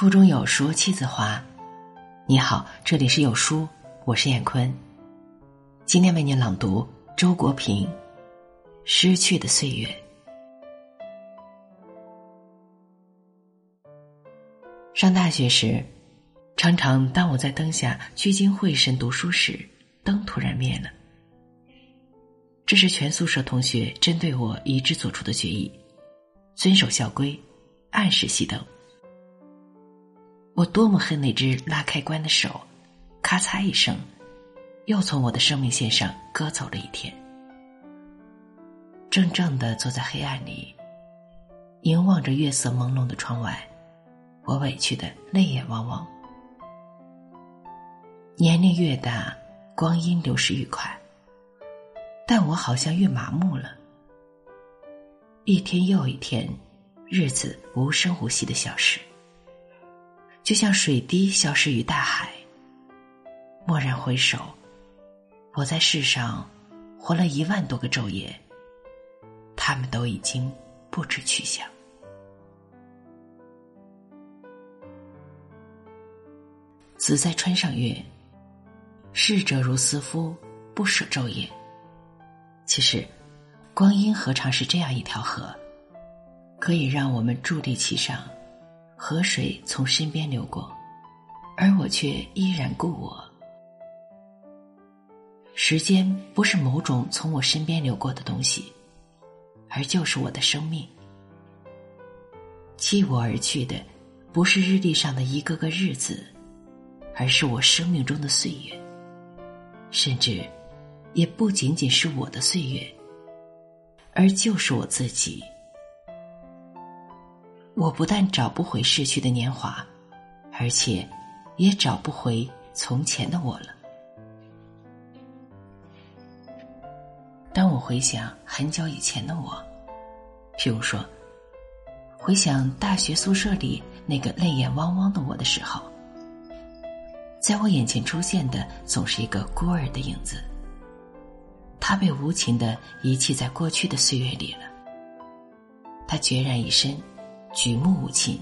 腹中有书气自华。你好，这里是有书，我是燕坤。今天为您朗读周国平《失去的岁月》。上大学时，常常当我在灯下聚精会神读书时，灯突然灭了。这是全宿舍同学针对我一致做出的决议：遵守校规，按时熄灯。我多么恨那只拉开关的手，咔嚓一声，又从我的生命线上割走了一天。怔怔的坐在黑暗里，凝望着月色朦胧的窗外，我委屈的泪眼汪汪。年龄越大，光阴流逝愈快，但我好像越麻木了。一天又一天，日子无声无息的消失。就像水滴消失于大海。蓦然回首，我在世上活了一万多个昼夜，他们都已经不知去向。子在川上月，逝者如斯夫，不舍昼夜。其实，光阴何尝是这样一条河，可以让我们伫立其上。河水从身边流过，而我却依然故我。时间不是某种从我身边流过的东西，而就是我的生命。弃我而去的，不是日历上的一个个日子，而是我生命中的岁月。甚至，也不仅仅是我的岁月，而就是我自己。我不但找不回逝去的年华，而且也找不回从前的我了。当我回想很久以前的我，譬如说，回想大学宿舍里那个泪眼汪汪的我的时候，在我眼前出现的总是一个孤儿的影子。他被无情的遗弃在过去的岁月里了。他孑然一身。举目无亲，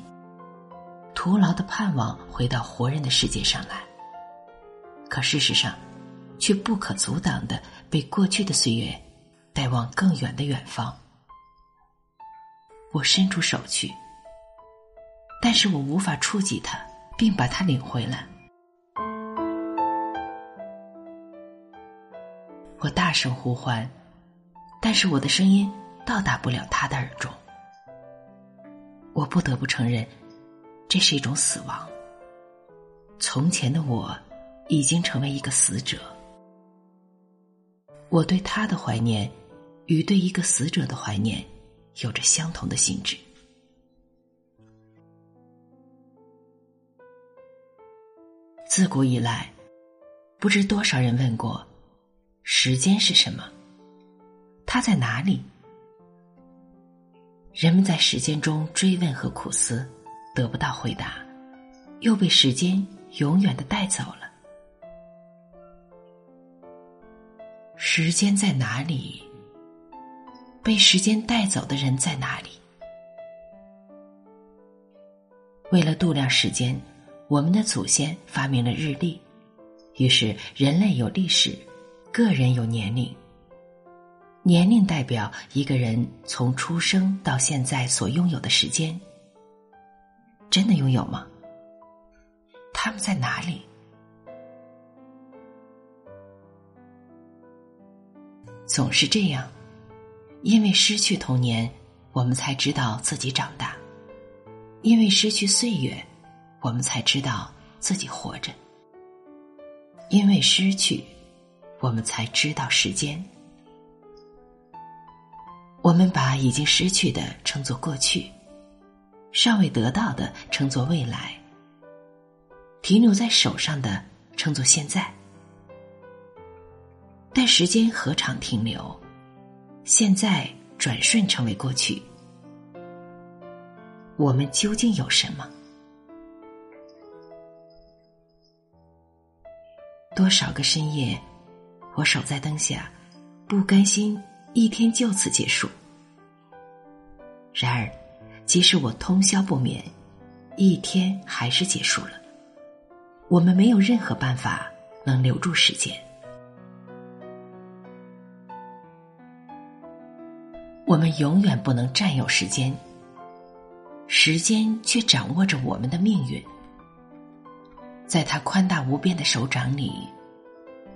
徒劳的盼望回到活人的世界上来。可事实上，却不可阻挡的被过去的岁月带往更远的远方。我伸出手去，但是我无法触及它，并把它领回来。我大声呼唤，但是我的声音到达不了他的耳中。我不得不承认，这是一种死亡。从前的我，已经成为一个死者。我对他的怀念，与对一个死者的怀念，有着相同的性质。自古以来，不知多少人问过：时间是什么？它在哪里？人们在时间中追问和苦思，得不到回答，又被时间永远的带走了。时间在哪里？被时间带走的人在哪里？为了度量时间，我们的祖先发明了日历，于是人类有历史，个人有年龄。年龄代表一个人从出生到现在所拥有的时间，真的拥有吗？他们在哪里？总是这样，因为失去童年，我们才知道自己长大；因为失去岁月，我们才知道自己活着；因为失去，我们才知道时间。我们把已经失去的称作过去，尚未得到的称作未来，停留在手上的称作现在。但时间何尝停留？现在转瞬成为过去。我们究竟有什么？多少个深夜，我守在灯下，不甘心。一天就此结束。然而，即使我通宵不眠，一天还是结束了。我们没有任何办法能留住时间。我们永远不能占有时间，时间却掌握着我们的命运。在他宽大无边的手掌里，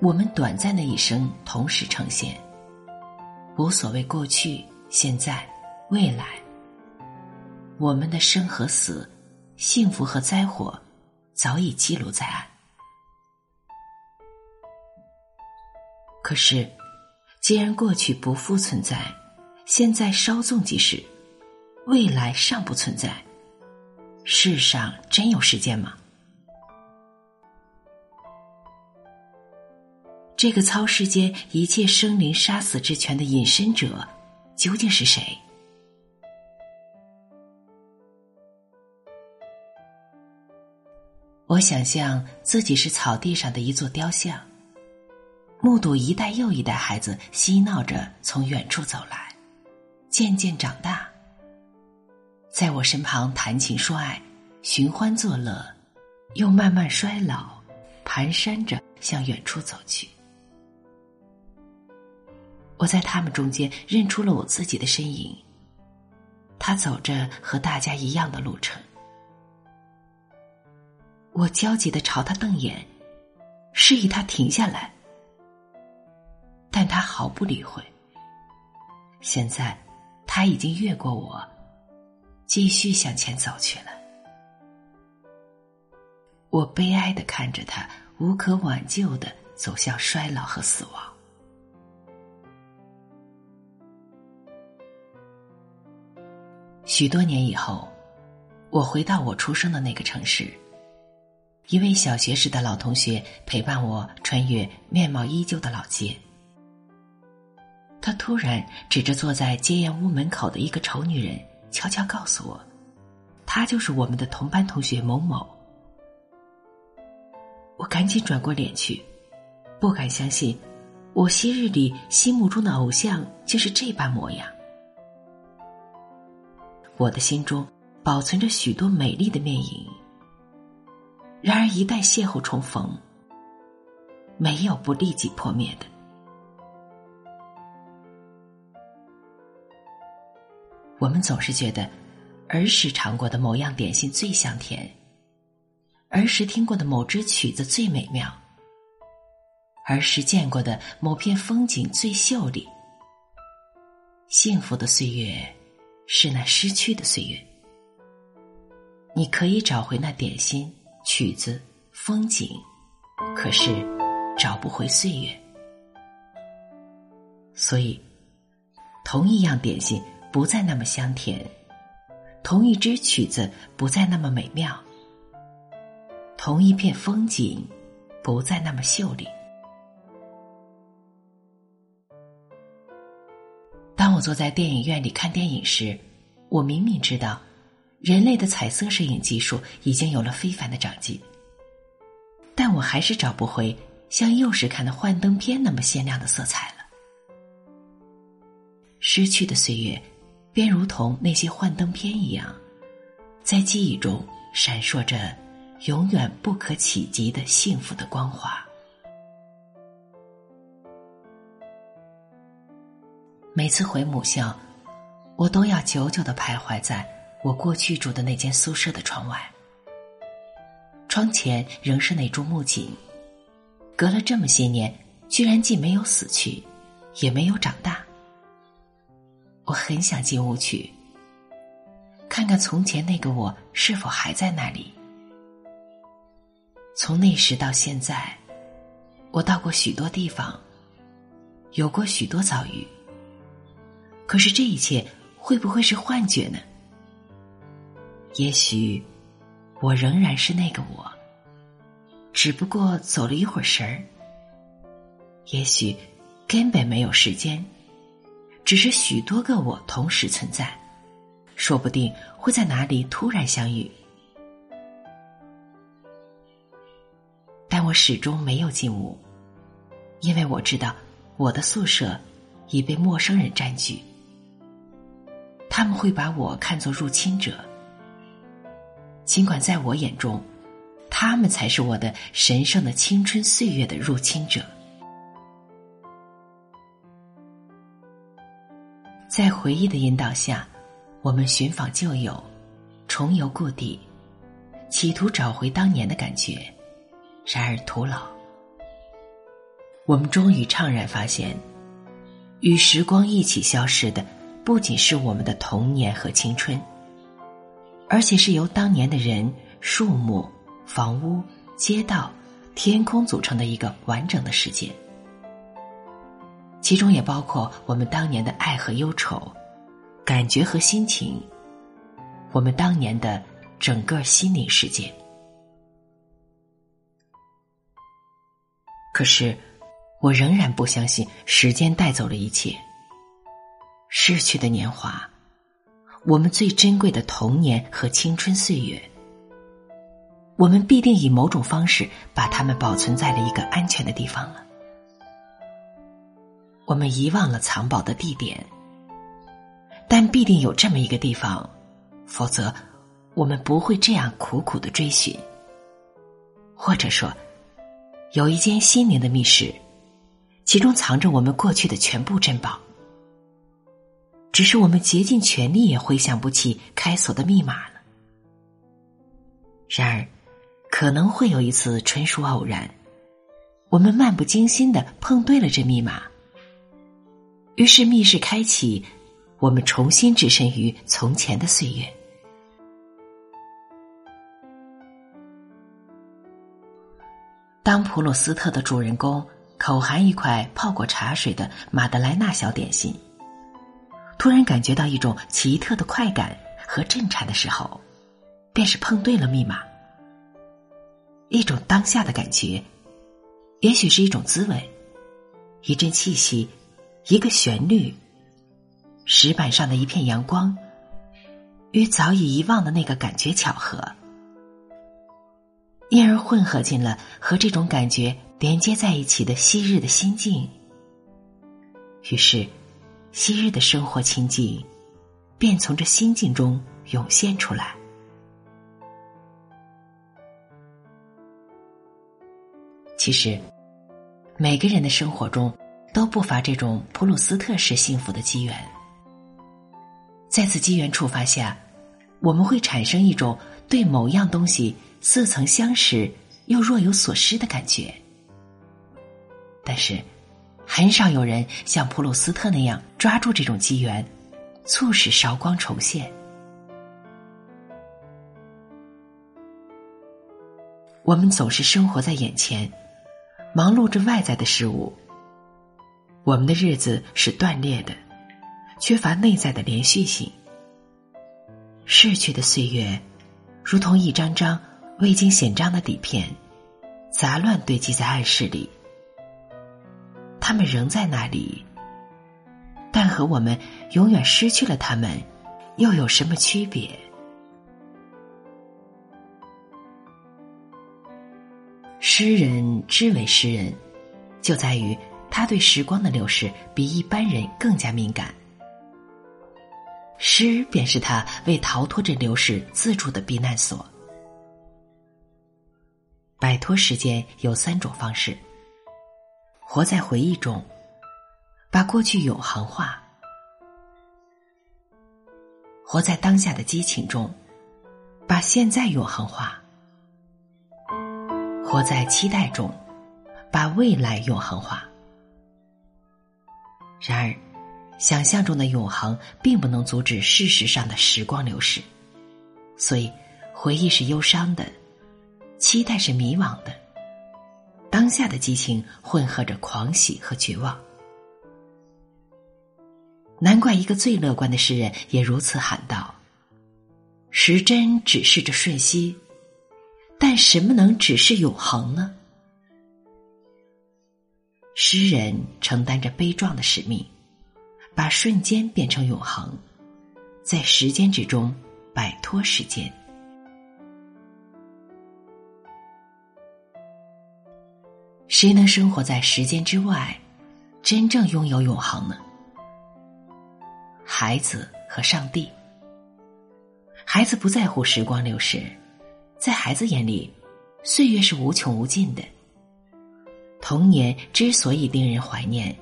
我们短暂的一生同时呈现。无所谓过去、现在、未来，我们的生和死、幸福和灾祸，早已记录在案。可是，既然过去不复存在，现在稍纵即逝，未来尚不存在，世上真有时间吗？这个操世间一切生灵杀死之权的隐身者，究竟是谁？我想象自己是草地上的一座雕像，目睹一代又一代孩子嬉闹着从远处走来，渐渐长大，在我身旁谈情说爱，寻欢作乐，又慢慢衰老，蹒跚着向远处走去。我在他们中间认出了我自己的身影。他走着和大家一样的路程，我焦急的朝他瞪眼，示意他停下来，但他毫不理会。现在他已经越过我，继续向前走去了。我悲哀的看着他，无可挽救的走向衰老和死亡。许多年以后，我回到我出生的那个城市。一位小学时的老同学陪伴我穿越面貌依旧的老街。他突然指着坐在街沿屋门口的一个丑女人，悄悄告诉我：“她就是我们的同班同学某某。”我赶紧转过脸去，不敢相信，我昔日里心目中的偶像竟是这般模样。我的心中保存着许多美丽的面影，然而一旦邂逅重逢，没有不立即破灭的。我们总是觉得儿时尝过的某样点心最香甜，儿时听过的某支曲子最美妙，儿时见过的某片风景最秀丽。幸福的岁月。是那失去的岁月，你可以找回那点心、曲子、风景，可是找不回岁月。所以，同一样点心不再那么香甜，同一支曲子不再那么美妙，同一片风景不再那么秀丽。坐在电影院里看电影时，我明明知道，人类的彩色摄影技术已经有了非凡的长进，但我还是找不回像幼时看的幻灯片那么鲜亮的色彩了。失去的岁月，便如同那些幻灯片一样，在记忆中闪烁着永远不可企及的幸福的光华。每次回母校，我都要久久的徘徊在我过去住的那间宿舍的窗外。窗前仍是那株木槿，隔了这么些年，居然既没有死去，也没有长大。我很想进屋去，看看从前那个我是否还在那里。从那时到现在，我到过许多地方，有过许多遭遇。可是这一切会不会是幻觉呢？也许我仍然是那个我，只不过走了一会儿神儿。也许根本没有时间，只是许多个我同时存在，说不定会在哪里突然相遇。但我始终没有进屋，因为我知道我的宿舍已被陌生人占据。他们会把我看作入侵者，尽管在我眼中，他们才是我的神圣的青春岁月的入侵者。在回忆的引导下，我们寻访旧友，重游故地，企图找回当年的感觉。然而徒劳。我们终于怅然发现，与时光一起消失的，不仅是我们的童年和青春，而且是由当年的人、树木、房屋、街道、天空组成的一个完整的世界。其中也包括我们当年的爱和忧愁，感觉和心情，我们当年的整个心灵世界。可是，我仍然不相信时间带走了一切。逝去的年华，我们最珍贵的童年和青春岁月，我们必定以某种方式把它们保存在了一个安全的地方了。我们遗忘了藏宝的地点，但必定有这么一个地方，否则我们不会这样苦苦的追寻。或者说，有一间心灵的密室，其中藏着我们过去的全部珍宝，只是我们竭尽全力也回想不起开锁的密码了。然而，可能会有一次纯属偶然，我们漫不经心的碰对了这密码。于是密室开启，我们重新置身于从前的岁月。当普鲁斯特的主人公口含一块泡过茶水的马德莱纳小点心，突然感觉到一种奇特的快感和震颤的时候，便是碰对了密码。一种当下的感觉，也许是一种滋味，一阵气息。一个旋律，石板上的一片阳光，与早已遗忘的那个感觉巧合，因而混合进了和这种感觉连接在一起的昔日的心境。于是，昔日的生活情景便从这心境中涌现出来。其实，每个人的生活中。都不乏这种普鲁斯特式幸福的机缘，在此机缘触发下，我们会产生一种对某样东西似曾相识又若有所失的感觉。但是，很少有人像普鲁斯特那样抓住这种机缘，促使韶光重现。我们总是生活在眼前，忙碌着外在的事物。我们的日子是断裂的，缺乏内在的连续性。逝去的岁月，如同一张张未经显章的底片，杂乱堆积在暗室里。他们仍在那里，但和我们永远失去了他们，又有什么区别？诗人之为诗人，就在于。他对时光的流逝比一般人更加敏感，诗便是他为逃脱这流逝自筑的避难所。摆脱时间有三种方式：活在回忆中，把过去永恒化；活在当下的激情中，把现在永恒化；活在期待中，把未来永恒化。然而，想象中的永恒并不能阻止事实上的时光流逝，所以回忆是忧伤的，期待是迷惘的，当下的激情混合着狂喜和绝望。难怪一个最乐观的诗人也如此喊道：“时针指示着瞬息，但什么能指示永恒呢？”诗人承担着悲壮的使命，把瞬间变成永恒，在时间之中摆脱时间。谁能生活在时间之外，真正拥有永恒呢？孩子和上帝。孩子不在乎时光流逝，在孩子眼里，岁月是无穷无尽的。童年之所以令人怀念，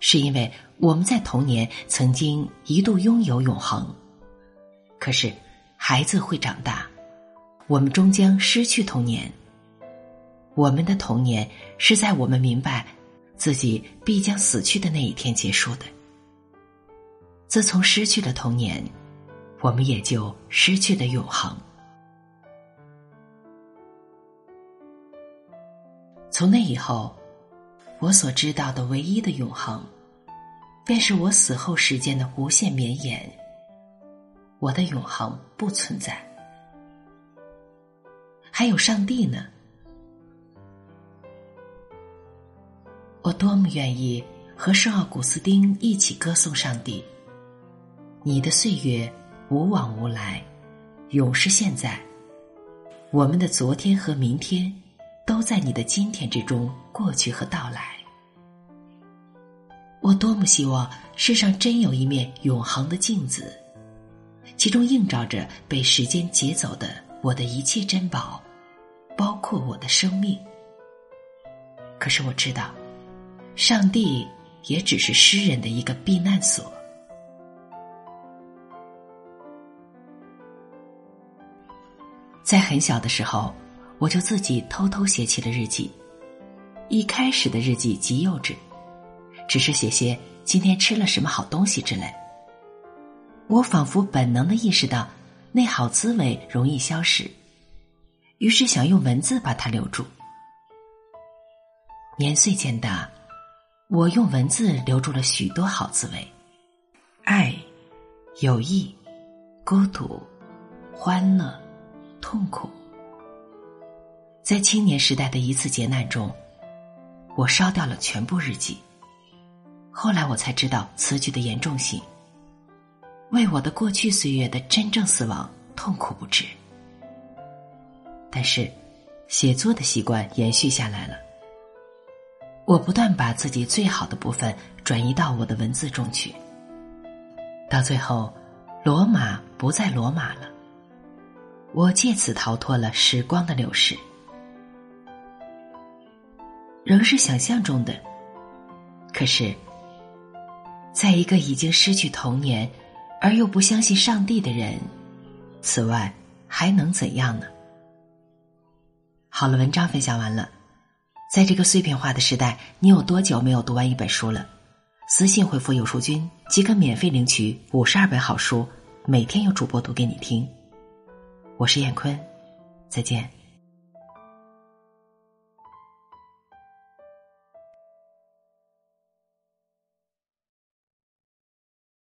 是因为我们在童年曾经一度拥有永恒。可是，孩子会长大，我们终将失去童年。我们的童年是在我们明白自己必将死去的那一天结束的。自从失去了童年，我们也就失去了永恒。从那以后，我所知道的唯一的永恒，便是我死后时间的无限绵延。我的永恒不存在。还有上帝呢？我多么愿意和圣奥古斯丁一起歌颂上帝。你的岁月无往无来，永是现在。我们的昨天和明天。都在你的今天之中过去和到来。我多么希望世上真有一面永恒的镜子，其中映照着被时间劫走的我的一切珍宝，包括我的生命。可是我知道，上帝也只是诗人的一个避难所。在很小的时候。我就自己偷偷写起了日记。一开始的日记极幼稚，只是写些今天吃了什么好东西之类。我仿佛本能的意识到，那好滋味容易消失，于是想用文字把它留住。年岁渐大，我用文字留住了许多好滋味：爱、友谊、孤独、欢乐、痛苦。在青年时代的一次劫难中，我烧掉了全部日记。后来我才知道此举的严重性，为我的过去岁月的真正死亡痛苦不止。但是，写作的习惯延续下来了。我不断把自己最好的部分转移到我的文字中去，到最后，罗马不再罗马了。我借此逃脱了时光的流逝。仍是想象中的，可是，在一个已经失去童年而又不相信上帝的人，此外还能怎样呢？好了，文章分享完了。在这个碎片化的时代，你有多久没有读完一本书了？私信回复“有书君”即可免费领取五十二本好书，每天有主播读给你听。我是燕坤，再见。